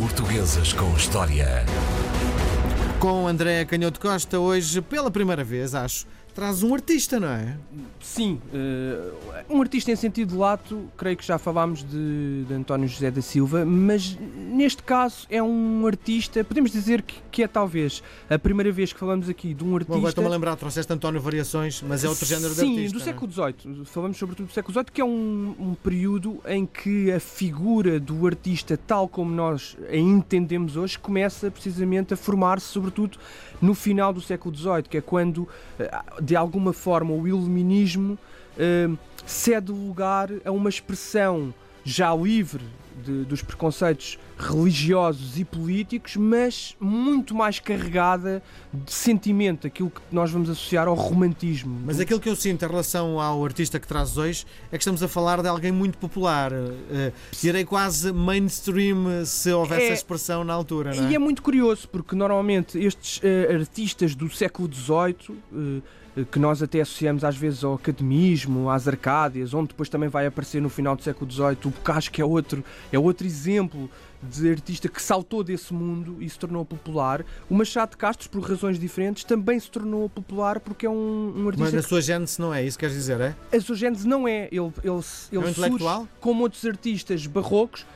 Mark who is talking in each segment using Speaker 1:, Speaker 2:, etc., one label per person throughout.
Speaker 1: Portuguesas com História.
Speaker 2: Com André Canhoto Costa, hoje, pela primeira vez, acho, traz um artista, não é?
Speaker 3: Sim, uh, um artista em sentido lato, creio que já falámos de, de, António José da Silva, mas neste caso é um artista, podemos dizer que, que é talvez a primeira vez que falamos aqui de um artista.
Speaker 2: Bom, estou-me a lembrar, trouxeste António Variações, mas é outro género
Speaker 3: sim,
Speaker 2: de artista.
Speaker 3: Sim, do século XVIII. Falamos sobretudo do século XVIII, que é um, um período em que a figura do artista, tal como nós a entendemos hoje, começa precisamente a formar-se, sobretudo no final do século XVIII, que é quando, eh, de alguma forma, o iluminismo uh, cede lugar a uma expressão já livre de, dos preconceitos religiosos e políticos, mas muito mais carregada de sentimento, aquilo que nós vamos associar ao romantismo.
Speaker 2: Mas aquilo que eu sinto em relação ao artista que traz hoje é que estamos a falar de alguém muito popular, uh, direi quase mainstream, se houvesse é, a expressão na altura.
Speaker 3: É? E é muito curioso, porque normalmente estes uh, artistas do século XVIII. Uh, que nós até associamos às vezes ao academismo, às arcádias, onde depois também vai aparecer no final do século XVIII o Bocage, que é outro, é outro exemplo de artista que saltou desse mundo e se tornou popular. O Machado de Castro, por razões diferentes, também se tornou popular porque é um, um artista.
Speaker 2: Mas a sua gênese não é isso, quer dizer, é?
Speaker 3: A sua gênese não é. Ele, ele, ele
Speaker 2: é um
Speaker 3: surge como outros artistas barrocos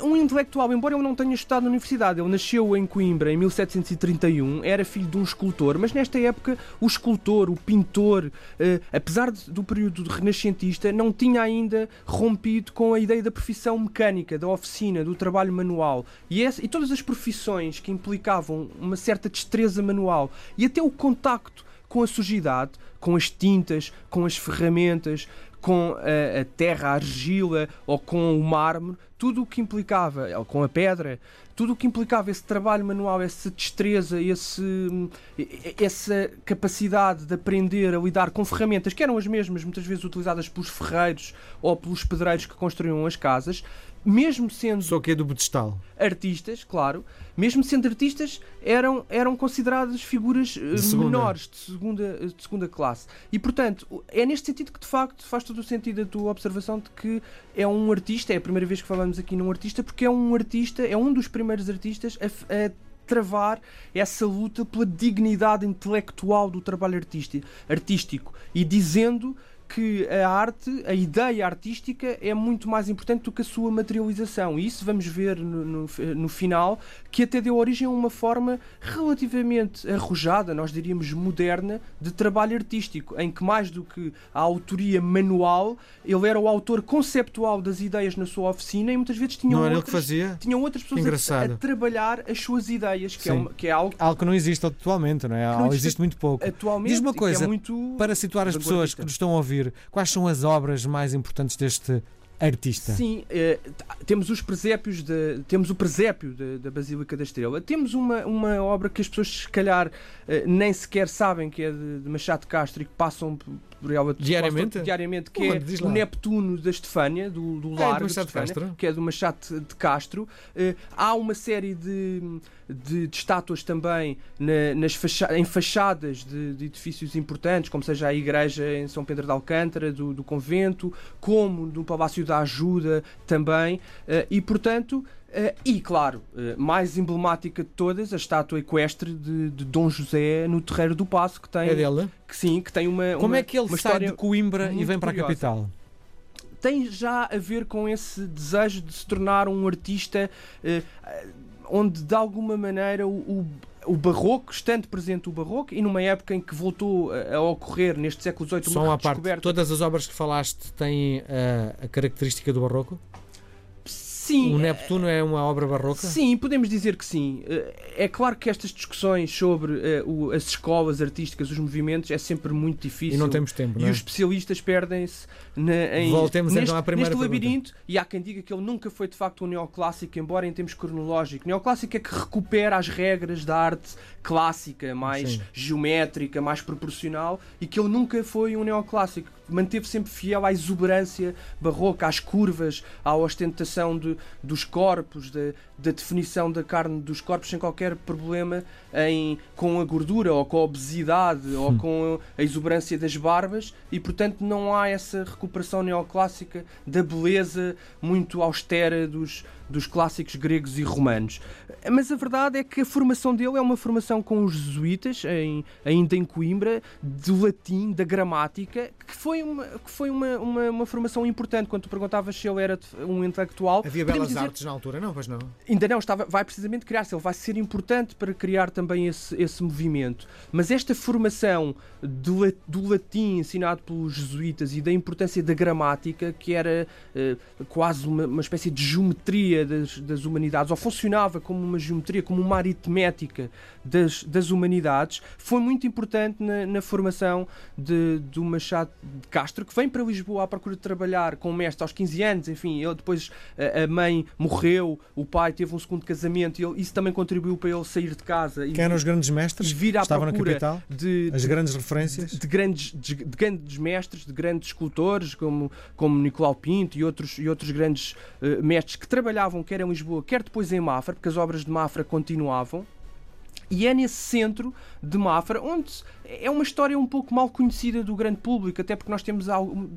Speaker 3: um intelectual, embora ele não tenha estudado na universidade, ele nasceu em Coimbra em 1731, era filho de um escultor, mas nesta época o escultor, o pintor, eh, apesar de, do período renascentista, não tinha ainda rompido com a ideia da profissão mecânica, da oficina, do trabalho manual. E, e todas as profissões que implicavam uma certa destreza manual e até o contacto com a sujidade, com as tintas, com as ferramentas, com a, a terra, a argila ou com o mármore, tudo o que implicava, ou com a pedra, tudo o que implicava esse trabalho manual, essa destreza, esse, essa capacidade de aprender a lidar com ferramentas que eram as mesmas, muitas vezes utilizadas pelos ferreiros ou pelos pedreiros que construíam as casas, mesmo sendo.
Speaker 2: Só que é do pedestal.
Speaker 3: Artistas, claro. Mesmo sendo artistas, eram, eram consideradas figuras de eh, menores, de segunda, de segunda classe. E, portanto, é neste sentido que, de facto, faz todo o sentido a tua observação de que é um artista, é a primeira vez que falamos aqui num artista, porque é um artista, é um dos primeiros artistas a, a travar essa luta pela dignidade intelectual do trabalho artístico e dizendo que a arte, a ideia artística é muito mais importante do que a sua materialização. E isso vamos ver no, no, no, final, que até deu origem a uma forma relativamente arrojada, nós diríamos moderna, de trabalho artístico, em que mais do que a autoria manual, ele era o autor conceptual das ideias na sua oficina e muitas vezes tinham,
Speaker 2: não
Speaker 3: outras,
Speaker 2: que fazia?
Speaker 3: tinham outras pessoas a, a, trabalhar as suas ideias, que, é, uma, que é, algo...
Speaker 2: Algo que não existe atualmente, não é? Não existe, existe muito pouco. Diz uma coisa,
Speaker 3: é muito
Speaker 2: para situar as pessoas que nos estão a ouvir quais são as obras mais importantes deste artista?
Speaker 3: Sim, eh, temos os presépios, de, temos o presépio da Basílica da Estrela, temos uma, uma obra que as pessoas se calhar eh, nem sequer sabem que é de, de Machado de Castro e que passam por ela
Speaker 2: diariamente,
Speaker 3: diariamente que é o Neptuno da Estefânia, do, do é, Largo,
Speaker 2: de Estefânia,
Speaker 3: que é do Machado de Castro. Uh, há uma série de, de, de estátuas também na, nas facha em fachadas de, de, edifícios importantes, como seja a igreja em São Pedro de Alcântara, do, do convento, como no Palácio da Ajuda também, uh, e portanto Uh, e, claro, uh, mais emblemática de todas, a estátua equestre de, de, Dom José no Terreiro do Passo, que tem.
Speaker 2: É dela?
Speaker 3: Que sim, que tem uma.
Speaker 2: Como
Speaker 3: uma,
Speaker 2: é que ele sai de Coimbra e vem para
Speaker 3: curiosa.
Speaker 2: a capital?
Speaker 3: Tem já a ver com esse desejo de se tornar um artista uh, onde, de alguma maneira, o, o o barroco, estando presente o barroco, e numa época em que voltou a, ocorrer neste século XVIII
Speaker 2: Só
Speaker 3: uma
Speaker 2: parte, todas as obras que falaste têm a, a característica do barroco?
Speaker 3: Sim.
Speaker 2: O Neptuno é uma obra barroca?
Speaker 3: Sim, podemos dizer que sim. Eh, é claro que estas discussões sobre uh, as escolas artísticas, os movimentos, é sempre muito difícil.
Speaker 2: E não temos tempo, não
Speaker 3: é? E os especialistas perdem-se em,
Speaker 2: Voltemos
Speaker 3: neste,
Speaker 2: então à primeira
Speaker 3: neste
Speaker 2: pergunta.
Speaker 3: labirinto. E há quem diga que ele nunca foi de facto um neoclássico, embora em termos cronológicos. Neoclássico é que recupera as regras da arte clássica, mais sim. geométrica, mais proporcional, e que ele nunca foi um neoclássico manteve sempre fiel à exuberância barroca, às curvas, à ostentação de, dos corpos, da definição da carne dos corpos, sem qualquer problema em, com a gordura ou com a obesidade hum. ou com a exuberância das barbas, e portanto não há essa recuperação neoclássica da beleza muito austera dos, dos clássicos gregos e romanos. Mas a verdade é que a formação dele é uma formação com os jesuítas, em, ainda em Coimbra, do latim, da gramática, que foi uma, que foi uma, uma, uma formação importante. Quando tu perguntavas se ele era um intelectual.
Speaker 2: Havia belas dizer, artes na altura, não? Pois não.
Speaker 3: Ainda não, estava, vai precisamente criar-se, ele vai ser importante para criar também esse, esse movimento. Mas esta formação do, do latim ensinado pelos jesuítas e da importância da gramática, que era uh, quase uma, uma espécie de geometria das, das humanidades, ou funcionava como uma geometria, como uma aritmética das, das humanidades, foi muito importante na, na formação de, do Machado de Castro, que vem para Lisboa à procura de trabalhar com o mestre aos 15 anos, enfim, ele depois a, a mãe morreu, o pai teve um segundo casamento, e ele, isso também contribuiu para ele sair de casa.
Speaker 2: Quem eram os grandes mestres?
Speaker 3: Vir à
Speaker 2: Estavam
Speaker 3: procura
Speaker 2: na capital?
Speaker 3: De,
Speaker 2: As grandes referências?
Speaker 3: De, de grandes, de, de, grandes mestres, de grandes escultores, como, como Nicolau Pinto e outros, e outros grandes uh, mestres que trabalhavam quer em Lisboa, quer depois em Mafra, porque as obras de Mafra continuavam. E é nesse centro de Mafra onde é uma história um pouco mal conhecida do grande público, até porque nós temos algo,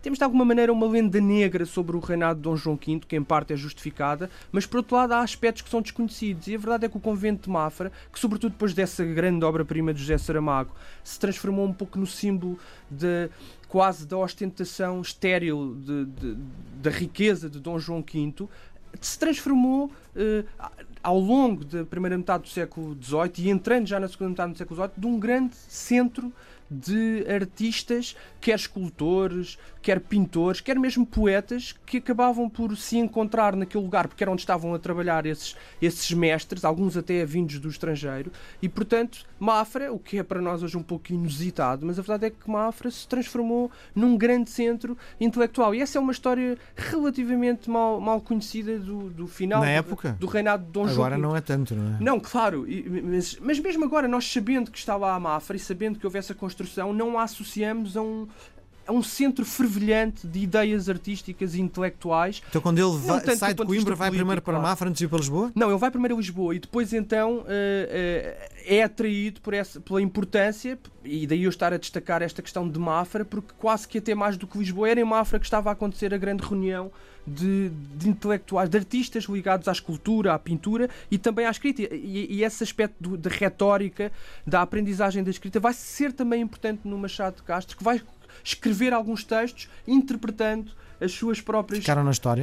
Speaker 3: temos de alguma maneira uma lenda negra sobre o reinado de Dom João V, que em parte é justificada, mas por outro lado há aspectos que são desconhecidos. E a verdade é que o convento de Mafra, que sobretudo depois dessa grande obra-prima de José Saramago, se transformou um pouco no símbolo de quase da ostentação estéril de, de, da riqueza de Dom João V, se transformou eh, ao longo da primeira metade do século XVIII e entrando já na segunda metade do século XVIII de um grande centro de artistas, quer escultores, quer pintores, quer mesmo poetas, que acabavam por se encontrar naquele lugar, porque era onde estavam a trabalhar esses, esses mestres, alguns até vindos do estrangeiro, e portanto Mafra, o que é para nós hoje um pouco inusitado, mas a verdade é que Mafra se transformou num grande centro intelectual. E essa é uma história relativamente mal, mal conhecida do, do final
Speaker 2: Na
Speaker 3: do,
Speaker 2: época?
Speaker 3: do reinado de Dom
Speaker 2: agora
Speaker 3: João.
Speaker 2: Agora não é tanto, não é?
Speaker 3: Não, claro, mas, mas mesmo agora, nós sabendo que estava a Mafra e sabendo que houve essa construção construção não a associamos a um, a um centro fervilhante de ideias artísticas e intelectuais.
Speaker 2: Então, quando ele vai, sai de Coimbra, vai primeiro para Mafra antes de ir para Lisboa?
Speaker 3: Não, ele vai primeiro a Lisboa e depois, então, uh, uh, é atraído por essa, pela importância, e daí eu estar a destacar esta questão de Mafra, porque quase que até mais do que Lisboa era em Mafra que estava a acontecer a grande reunião de, de, intelectuais, de artistas ligados à escultura, à pintura e também à escrita. E, e esse aspecto da retórica, da aprendizagem da escrita, vai ser também importante no Machado de Castro, que vai escrever alguns textos interpretando as suas próprias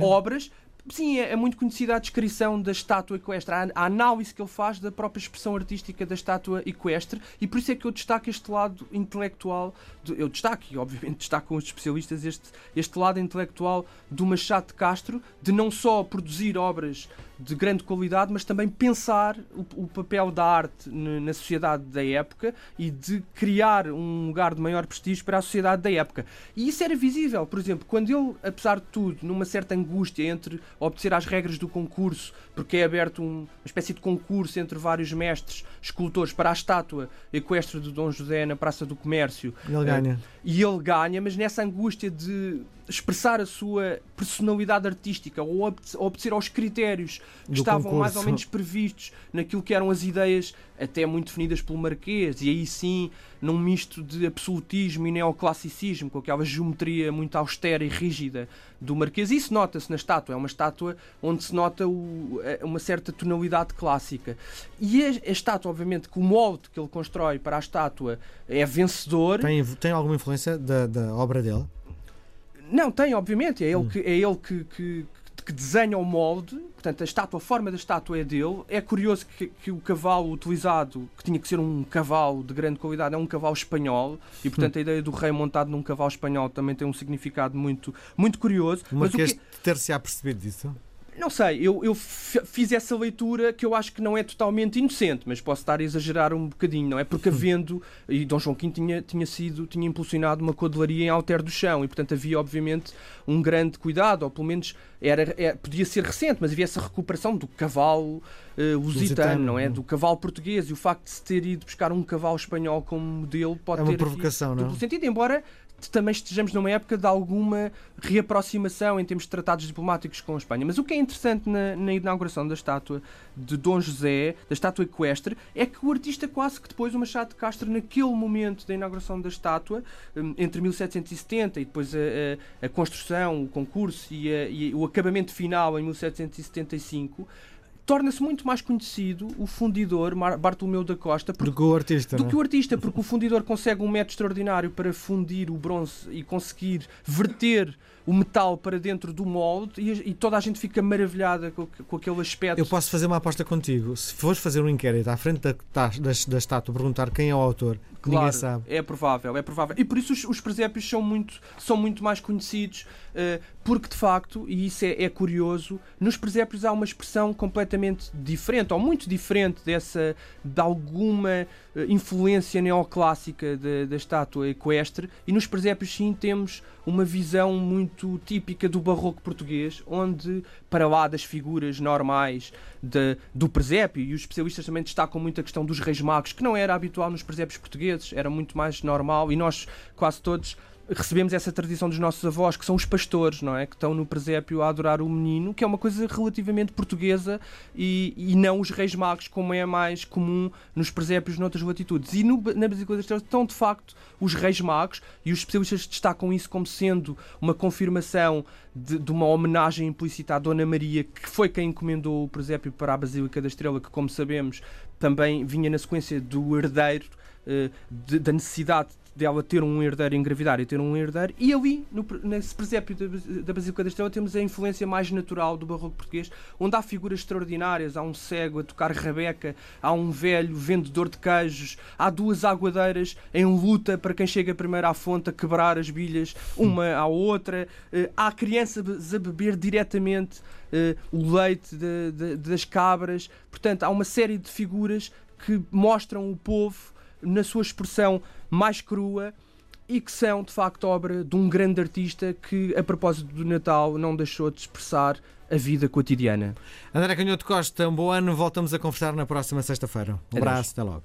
Speaker 3: obras. Sim, é, é, muito conhecida a descrição da estátua equestre, a, a, análise que ele faz da própria expressão artística da estátua equestre, e por isso é que eu destaco este lado intelectual, eu destaco, e obviamente destaco com os especialistas, este, este lado intelectual do Machado de Castro, de não só produzir obras de grande qualidade, mas também pensar o, o papel da arte na sociedade da época e de criar um lugar de maior prestígio para a sociedade da época. E isso era visível, por exemplo, quando ele, apesar de tudo, numa certa angústia entre obedecer às regras do concurso, porque é aberto um, uma espécie de concurso entre vários mestres, escultores, para a estátua equestre de Dom José na Praça do Comércio.
Speaker 2: Ele ganha. Uh,
Speaker 3: e ele ganha, mas nessa angústia de expressar a sua personalidade artística ou obedecer aos critérios que Do estavam concurso. mais ou menos previstos naquilo que eram as ideias até muito definidas pelo Marquês, e aí sim num misto de absolutismo e neoclassicismo, com aquela geometria muito austera e rígida do Marquês. Isso nota-se na estátua, é uma estátua onde se nota o, uma certa tonalidade clássica. E a, a, estátua, obviamente, que o molde que ele constrói para a estátua é vencedor.
Speaker 2: Tem, tem alguma influência da, da obra dele?
Speaker 3: Não, tem, obviamente. É ele hum. que, é ele que, que, que desenha o molde, portanto, a estátua, a forma da estátua é dele. É curioso que, que, o cavalo utilizado, que tinha que ser um cavalo de grande qualidade, é um cavalo espanhol, e portanto a ideia do rei montado num cavalo espanhol também tem um significado muito, muito curioso.
Speaker 2: Mas, Mas o que ter-se a percebido disso?
Speaker 3: Não sei, eu, eu fiz essa leitura que eu acho que não é totalmente inocente, mas posso estar a exagerar um bocadinho, não é? Porque havendo, e Dom João V tinha, tinha sido, tinha impulsionado uma codelaria em alter do chão, e portanto havia obviamente um grande cuidado, ou pelo menos era, era é, podia ser recente, mas havia essa recuperação do cavalo uh, lusitano, não é? Do cavalo português, e o facto de se ter ido buscar um cavalo espanhol como modelo pode
Speaker 2: é
Speaker 3: uma
Speaker 2: ter provocação,
Speaker 3: aqui,
Speaker 2: não?
Speaker 3: sentido, embora também estejamos numa época de alguma reaproximação em termos de tratados diplomáticos com a Espanha. Mas o que é interessante na, na inauguração da estátua de Dom José, da estátua equestre, é que o artista quase que depois, o Machado de Castro, naquele momento da inauguração da estátua, hum, entre 1770 e depois a, a, a construção, o concurso e, a, e o acabamento final em 1775, torna-se muito mais conhecido o fundidor Bartolomeu da Costa
Speaker 2: do que o artista.
Speaker 3: Do
Speaker 2: não?
Speaker 3: que o artista, porque o fundidor consegue um método extraordinário para fundir o bronze e conseguir verter o metal para dentro do molde e, e toda a gente fica maravilhada com, com, aquele aspecto.
Speaker 2: Eu posso fazer uma aposta contigo. Se fores fazer um inquérito à frente da, da, da estátua, perguntar quem é o autor, claro, ninguém sabe.
Speaker 3: É provável, é provável. E por isso os, os presépios são muito, são muito mais conhecidos, uh, porque de facto, e isso é, é, curioso, nos presépios há uma expressão completamente diferente, ou muito diferente dessa, de alguma uh, influência neoclássica da estátua equestre, e nos presépios sim temos uma visão muito típica do barroco português, onde, para lá das figuras normais de, do presépio, e os especialistas também destacam muito a questão dos reis magos, que não era habitual nos presépios portugueses, era muito mais normal, e nós quase todos recebemos essa tradição dos nossos avós, que são os pastores, não é? Que estão no presépio a adorar o menino, que é uma coisa relativamente portuguesa e, e não os reis magos, como é mais comum nos presépios noutras latitudes. E no, na Basílica das Estrelas estão, de facto, os reis magos, e os especialistas destacam isso como sendo uma confirmação de, de uma homenagem implícita à Dona Maria, que foi quem encomendou o presépio para a Basílica da Estrela, que, como sabemos, também vinha na sequência do herdeiro, eh, da necessidade dela ter um herdeiro engravidar e ter um herdeiro, e ali, no, nesse presépio da, Basílica da Estrela, temos a influência mais natural do barroco português, onde há figuras extraordinárias, há um cego a tocar rabeca, há um velho vendedor de queijos, há duas aguadeiras em luta para quem chega primeiro à fonte a quebrar as bilhas uma à outra, eh, há crianças a beber diretamente uh, o leite de, de, das cabras, portanto, há uma série de figuras que mostram o povo na sua expressão mais crua e que são de facto obra de um grande artista que, a propósito do Natal, não deixou de expressar a vida cotidiana.
Speaker 2: André Canhoto Costa, um bom ano. Voltamos a conversar na próxima sexta-feira. Um abraço, até logo.